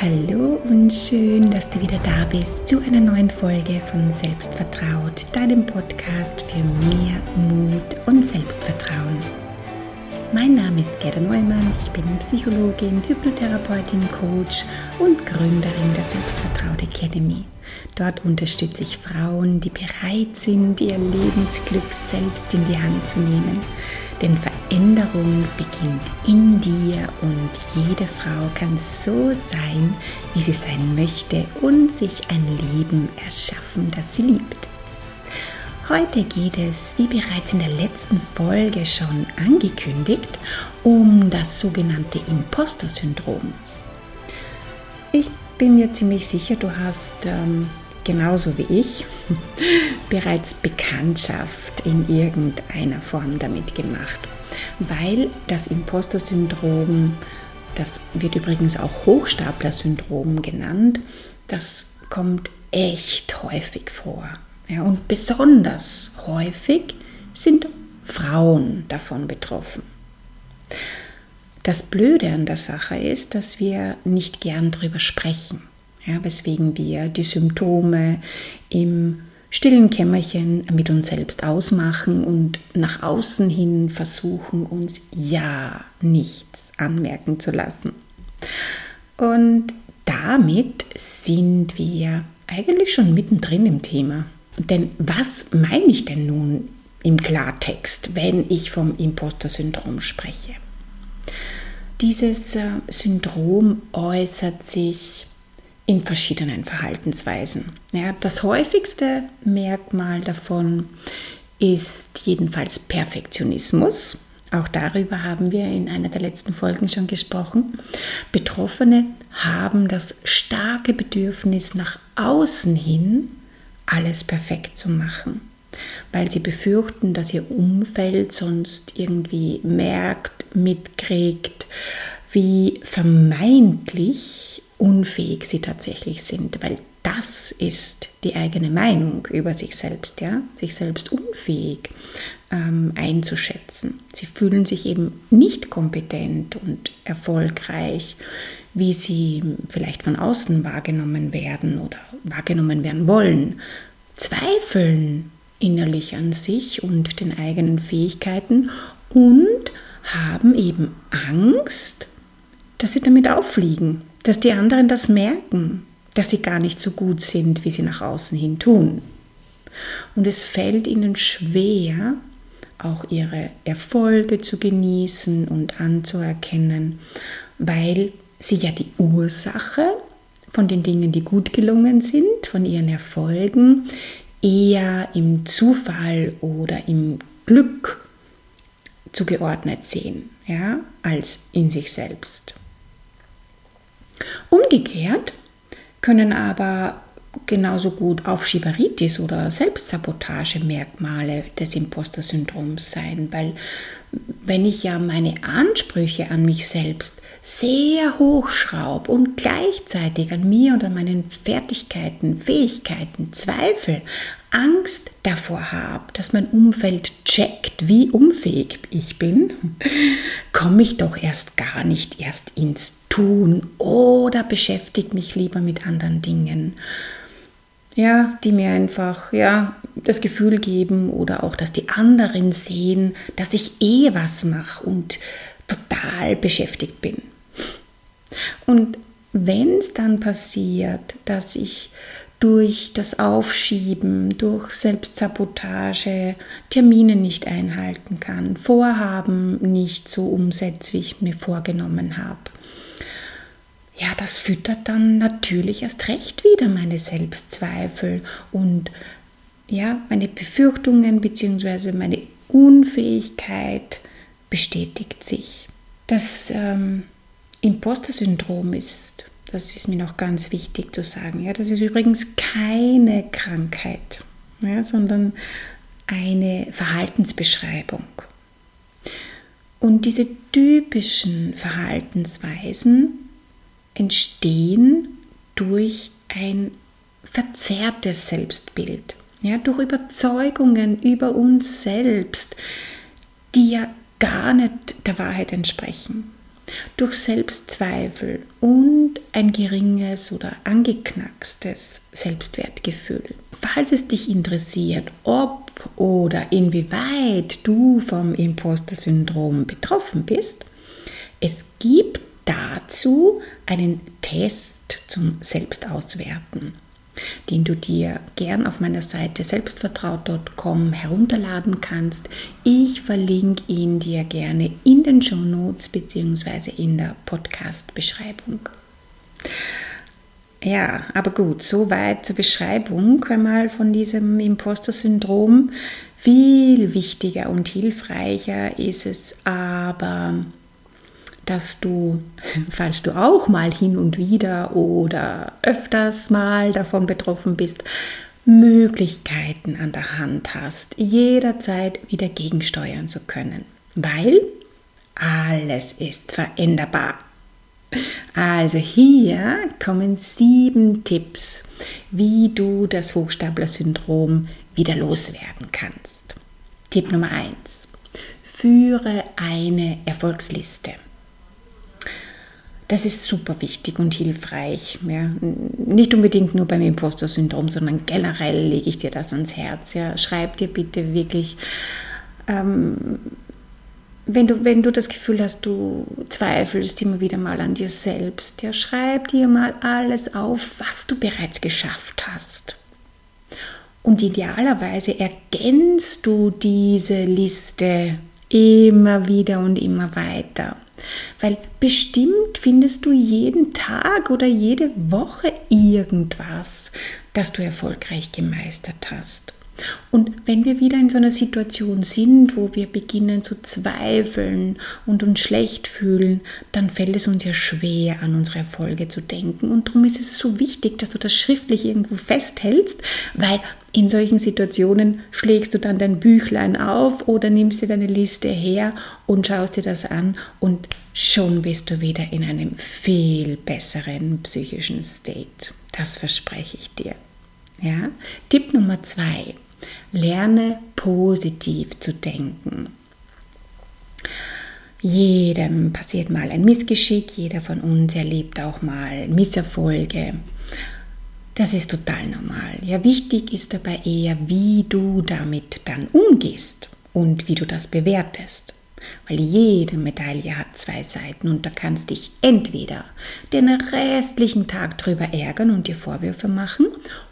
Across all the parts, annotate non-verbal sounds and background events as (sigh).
Hallo und schön, dass du wieder da bist zu einer neuen Folge von Selbstvertraut, deinem Podcast für mehr Mut und Selbstvertrauen. Mein Name ist Gerda Neumann, ich bin Psychologin, Hypnotherapeutin, Coach und Gründerin der Selbstvertraut Academy. Dort unterstütze ich Frauen, die bereit sind, ihr Lebensglück selbst in die Hand zu nehmen. Denn Veränderung beginnt in dir und jede Frau kann so sein, wie sie sein möchte und sich ein Leben erschaffen, das sie liebt. Heute geht es, wie bereits in der letzten Folge schon angekündigt, um das sogenannte Imposter-Syndrom. Ich bin mir ziemlich sicher, du hast ähm, genauso wie ich (laughs) bereits Bekanntschaft in irgendeiner Form damit gemacht, weil das Imposter-Syndrom, das wird übrigens auch Hochstapler-Syndrom genannt, das kommt echt häufig vor. Ja, und besonders häufig sind Frauen davon betroffen. Das Blöde an der Sache ist, dass wir nicht gern darüber sprechen, ja, weswegen wir die Symptome im stillen Kämmerchen mit uns selbst ausmachen und nach außen hin versuchen, uns ja nichts anmerken zu lassen. Und damit sind wir eigentlich schon mittendrin im Thema. Denn was meine ich denn nun im Klartext, wenn ich vom Imposter-Syndrom spreche? Dieses äh, Syndrom äußert sich in verschiedenen Verhaltensweisen. Ja, das häufigste Merkmal davon ist jedenfalls Perfektionismus. Auch darüber haben wir in einer der letzten Folgen schon gesprochen. Betroffene haben das starke Bedürfnis nach außen hin alles perfekt zu machen, weil sie befürchten, dass ihr Umfeld sonst irgendwie merkt, mitkriegt, wie vermeintlich unfähig sie tatsächlich sind, weil das ist die eigene Meinung über sich selbst, ja, sich selbst unfähig ähm, einzuschätzen. Sie fühlen sich eben nicht kompetent und erfolgreich, wie sie vielleicht von außen wahrgenommen werden oder wahrgenommen werden wollen, zweifeln innerlich an sich und den eigenen Fähigkeiten und haben eben Angst, dass sie damit auffliegen, dass die anderen das merken, dass sie gar nicht so gut sind, wie sie nach außen hin tun. Und es fällt ihnen schwer, auch ihre Erfolge zu genießen und anzuerkennen, weil sie ja die Ursache von den Dingen, die gut gelungen sind, von ihren Erfolgen, eher im Zufall oder im Glück zugeordnet sehen, ja, als in sich selbst. Umgekehrt können aber genauso gut Aufschieberitis oder Selbstsabotage-Merkmale des Imposter-Syndroms sein, weil wenn ich ja meine Ansprüche an mich selbst sehr hoch schraube und gleichzeitig an mir und an meinen Fertigkeiten, Fähigkeiten Zweifel, Angst davor habe, dass mein Umfeld checkt, wie unfähig ich bin, (laughs) komme ich doch erst gar nicht erst ins Tun oder beschäftige mich lieber mit anderen Dingen ja, die mir einfach ja, das Gefühl geben oder auch, dass die anderen sehen, dass ich eh was mache und total beschäftigt bin. Und wenn es dann passiert, dass ich durch das Aufschieben, durch Selbstsabotage Termine nicht einhalten kann, Vorhaben nicht so umsetze, wie ich mir vorgenommen habe, ja, das füttert dann natürlich erst recht wieder meine Selbstzweifel und ja, meine Befürchtungen bzw. meine Unfähigkeit bestätigt sich. Das ähm, Imposter-Syndrom ist, das ist mir noch ganz wichtig zu sagen, ja, das ist übrigens keine Krankheit, ja, sondern eine Verhaltensbeschreibung. Und diese typischen Verhaltensweisen entstehen durch ein verzerrtes Selbstbild, ja, durch Überzeugungen über uns selbst, die ja gar nicht der Wahrheit entsprechen. durch Selbstzweifel und ein geringes oder angeknackstes Selbstwertgefühl. Falls es dich interessiert, ob oder inwieweit du vom Imposter-Syndrom betroffen bist, es gibt dazu einen Test zum Selbstauswerten den du dir gern auf meiner Seite selbstvertraut.com herunterladen kannst. Ich verlinke ihn dir gerne in den Show Notes bzw. in der Podcast-Beschreibung. Ja, aber gut, soweit zur Beschreibung einmal von diesem Imposter-Syndrom. Viel wichtiger und hilfreicher ist es aber, dass du, (laughs) falls du auch mal hin und wieder oder öfters mal davon betroffen bist, Möglichkeiten an der Hand hast, jederzeit wieder gegensteuern zu können, weil alles ist veränderbar. Also hier kommen sieben Tipps, wie du das Hochstapler-Syndrom wieder loswerden kannst. Tipp Nummer eins: Führe eine Erfolgsliste. Das ist super wichtig und hilfreich. Ja. Nicht unbedingt nur beim Imposter-Syndrom, sondern generell lege ich dir das ans Herz. Ja. Schreib dir bitte wirklich, ähm, wenn, du, wenn du das Gefühl hast, du zweifelst immer wieder mal an dir selbst, ja, schreib dir mal alles auf, was du bereits geschafft hast. Und idealerweise ergänzt du diese Liste immer wieder und immer weiter. Weil bestimmt findest du jeden Tag oder jede Woche irgendwas, das du erfolgreich gemeistert hast. Und wenn wir wieder in so einer Situation sind, wo wir beginnen zu zweifeln und uns schlecht fühlen, dann fällt es uns ja schwer, an unsere Erfolge zu denken. Und darum ist es so wichtig, dass du das schriftlich irgendwo festhältst, weil in solchen Situationen schlägst du dann dein Büchlein auf oder nimmst dir deine Liste her und schaust dir das an und schon bist du wieder in einem viel besseren psychischen State. Das verspreche ich dir. Ja? Tipp Nummer zwei Lerne positiv zu denken. Jedem passiert mal ein Missgeschick, jeder von uns erlebt auch mal Misserfolge. Das ist total normal. Ja, wichtig ist dabei eher, wie du damit dann umgehst und wie du das bewertest. Weil jede Medaille hat zwei Seiten und da kannst dich entweder den restlichen Tag drüber ärgern und dir Vorwürfe machen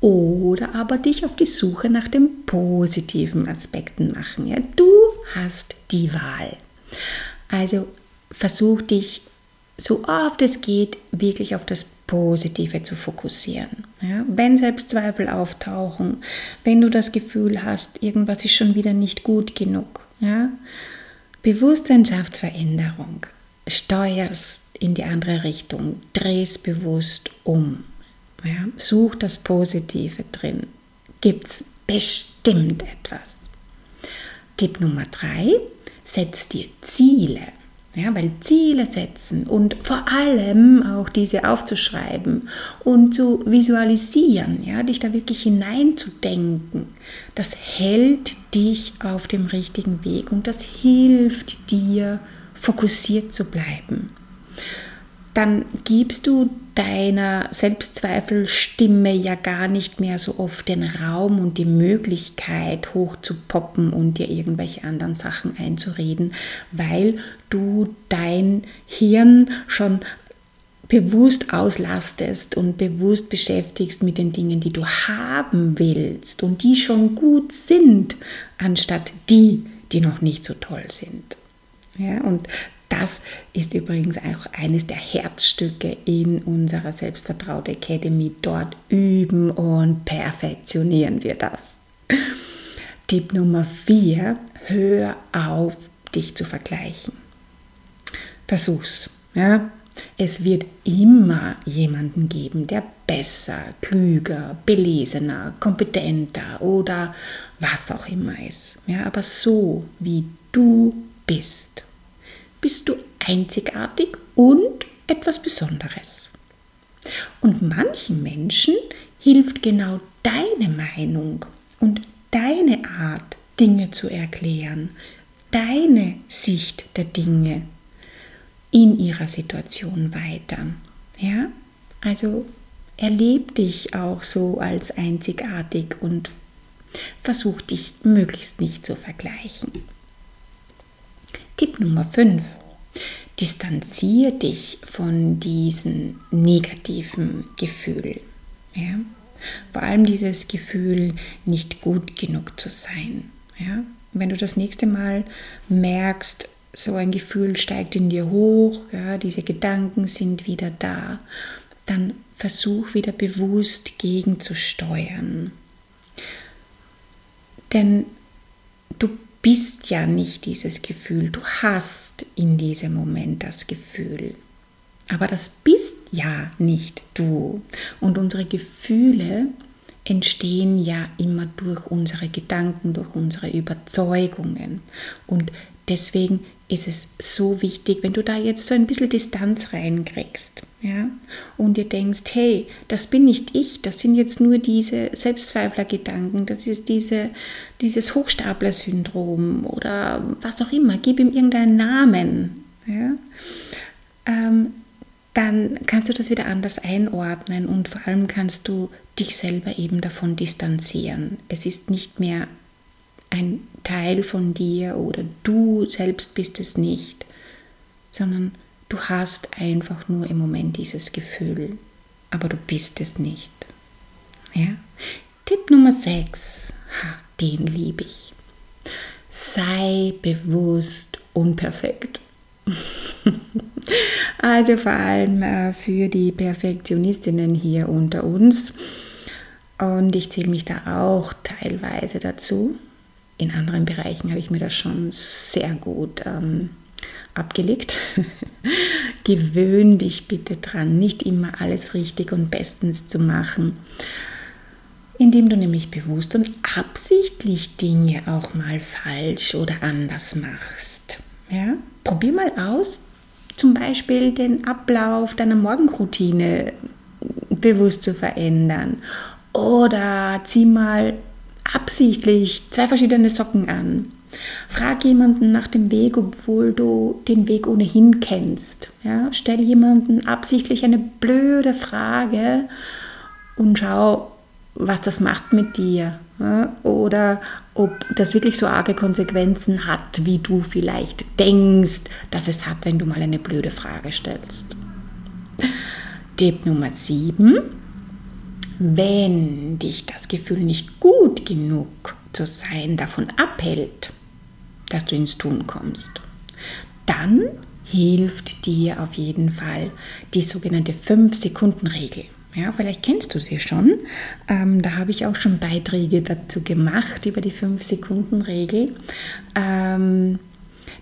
oder aber dich auf die Suche nach den positiven Aspekten machen. Ja, du hast die Wahl. Also versuch dich so oft es geht wirklich auf das Positive zu fokussieren. Ja, wenn Selbstzweifel auftauchen, wenn du das Gefühl hast, irgendwas ist schon wieder nicht gut genug. Ja, Bewusstsein schafft Veränderung. Steuerst in die andere Richtung, drehst bewusst um. Ja, such das Positive drin. Gibt es bestimmt etwas. Tipp Nummer drei, setz dir Ziele. Ja, weil Ziele setzen und vor allem auch diese aufzuschreiben und zu visualisieren, ja, dich da wirklich hineinzudenken, das hält dich auf dem richtigen Weg und das hilft dir, fokussiert zu bleiben dann gibst du deiner Selbstzweifelstimme ja gar nicht mehr so oft den Raum und die Möglichkeit hoch zu poppen und dir irgendwelche anderen Sachen einzureden, weil du dein Hirn schon bewusst auslastest und bewusst beschäftigst mit den Dingen, die du haben willst und die schon gut sind, anstatt die, die noch nicht so toll sind. Ja, und das ist übrigens auch eines der Herzstücke in unserer Selbstvertraut Academy. Dort üben und perfektionieren wir das. Tipp Nummer 4, hör auf, dich zu vergleichen. Versuch's. Ja? Es wird immer jemanden geben, der besser, klüger, belesener, kompetenter oder was auch immer ist. Ja, aber so wie du bist bist du einzigartig und etwas Besonderes. Und manchen Menschen hilft genau deine Meinung und deine Art, Dinge zu erklären, deine Sicht der Dinge. in ihrer Situation weiter. Ja, also erleb dich auch so als einzigartig und versuch dich möglichst nicht zu vergleichen. Tipp Nummer 5. Distanziere dich von diesem negativen Gefühl. Ja? Vor allem dieses Gefühl, nicht gut genug zu sein. Ja? Wenn du das nächste Mal merkst, so ein Gefühl steigt in dir hoch, ja, diese Gedanken sind wieder da, dann versuch wieder bewusst gegenzusteuern. Denn du bist ja nicht dieses Gefühl, du hast in diesem Moment das Gefühl. Aber das bist ja nicht du. Und unsere Gefühle entstehen ja immer durch unsere Gedanken, durch unsere Überzeugungen. Und deswegen ist es so wichtig, wenn du da jetzt so ein bisschen Distanz reinkriegst, ja, und dir denkst, hey, das bin nicht ich, das sind jetzt nur diese Selbstzweiflergedanken, das ist diese, dieses Hochstapler-Syndrom oder was auch immer, gib ihm irgendeinen Namen, ja, ähm, dann kannst du das wieder anders einordnen und vor allem kannst du dich selber eben davon distanzieren. Es ist nicht mehr ein Teil von dir oder du selbst bist es nicht, sondern du hast einfach nur im Moment dieses Gefühl, aber du bist es nicht. Ja? Tipp Nummer 6, den liebe ich. Sei bewusst unperfekt. (laughs) also vor allem äh, für die Perfektionistinnen hier unter uns. Und ich zähle mich da auch teilweise dazu in anderen Bereichen habe ich mir das schon sehr gut ähm, abgelegt. (laughs) Gewöhn dich bitte dran, nicht immer alles richtig und bestens zu machen, indem du nämlich bewusst und absichtlich Dinge auch mal falsch oder anders machst. Ja? Probier mal aus, zum Beispiel den Ablauf deiner Morgenroutine bewusst zu verändern. Oder zieh mal absichtlich zwei verschiedene Socken an. Frag jemanden nach dem Weg, obwohl du den Weg ohnehin kennst. Ja? Stell jemanden absichtlich eine blöde Frage und schau, was das macht mit dir. Ja? Oder ob das wirklich so arge Konsequenzen hat, wie du vielleicht denkst, dass es hat, wenn du mal eine blöde Frage stellst. Tipp Nummer 7 wenn dich das Gefühl nicht gut genug zu sein davon abhält, dass du ins Tun kommst, dann hilft dir auf jeden Fall die sogenannte 5-Sekunden-Regel. Ja, vielleicht kennst du sie schon. Ähm, da habe ich auch schon Beiträge dazu gemacht über die 5-Sekunden-Regel. Ähm,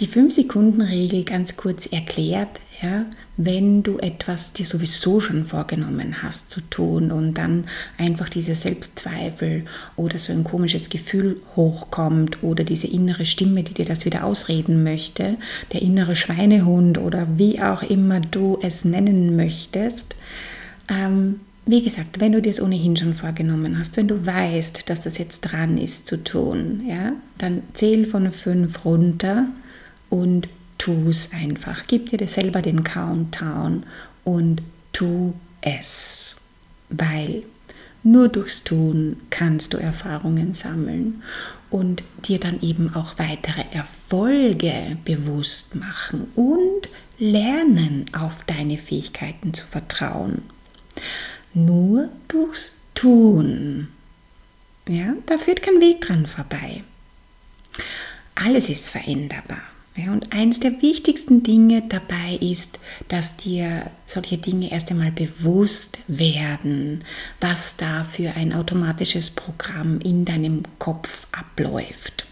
die 5-Sekunden-Regel ganz kurz erklärt, ja, wenn du etwas dir sowieso schon vorgenommen hast zu tun und dann einfach diese Selbstzweifel oder so ein komisches Gefühl hochkommt oder diese innere Stimme, die dir das wieder ausreden möchte, der innere Schweinehund oder wie auch immer du es nennen möchtest, ähm, wie gesagt, wenn du dir es ohnehin schon vorgenommen hast, wenn du weißt, dass das jetzt dran ist zu tun, ja, dann zähl von fünf runter und tu es einfach. Gib dir selber den Countdown und tu es. Weil nur durchs Tun kannst du Erfahrungen sammeln und dir dann eben auch weitere Erfolge bewusst machen und lernen, auf deine Fähigkeiten zu vertrauen. Nur durchs Tun. Ja, da führt kein Weg dran vorbei. Alles ist veränderbar. Und eines der wichtigsten Dinge dabei ist, dass dir solche Dinge erst einmal bewusst werden, was da für ein automatisches Programm in deinem Kopf abläuft.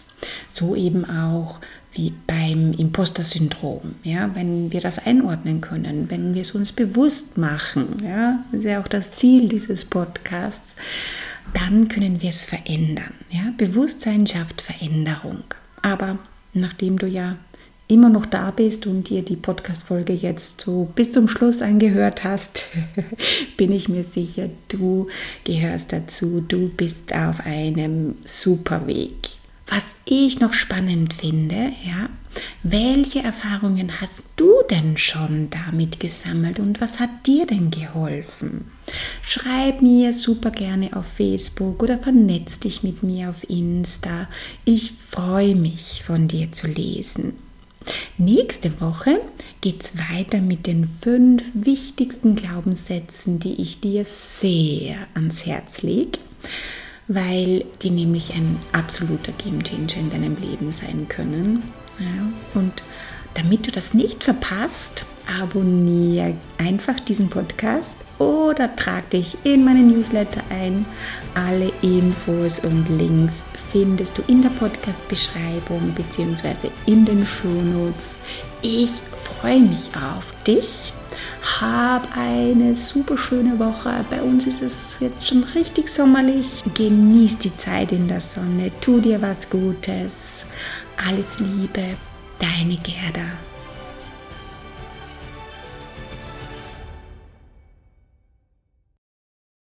So eben auch wie beim Imposter-Syndrom. Ja, wenn wir das einordnen können, wenn wir es uns bewusst machen, ja, das ist ja auch das Ziel dieses Podcasts, dann können wir es verändern. Ja. Bewusstsein schafft Veränderung. Aber nachdem du ja immer noch da bist und dir die Podcast-Folge jetzt so bis zum Schluss angehört hast, (laughs) bin ich mir sicher, du gehörst dazu. Du bist auf einem super Weg. was ich noch spannend finde, ja, welche Erfahrungen hast du denn schon damit gesammelt und was hat dir denn geholfen? Schreib mir super gerne auf Facebook oder vernetz dich mit mir auf Insta. Ich freue mich, von dir zu lesen. Nächste Woche geht es weiter mit den fünf wichtigsten Glaubenssätzen, die ich dir sehr ans Herz lege weil die nämlich ein absoluter Gamechanger in deinem Leben sein können. Ja, und damit du das nicht verpasst, abonniere einfach diesen Podcast oder trag dich in meinen Newsletter ein. Alle Infos und Links findest du in der Podcast-Beschreibung bzw. in den Shownotes. Ich freue mich auf dich hab eine super schöne Woche. Bei uns ist es jetzt schon richtig sommerlich. Genieß die Zeit in der Sonne. Tu dir was Gutes. Alles Liebe. Deine Gerda.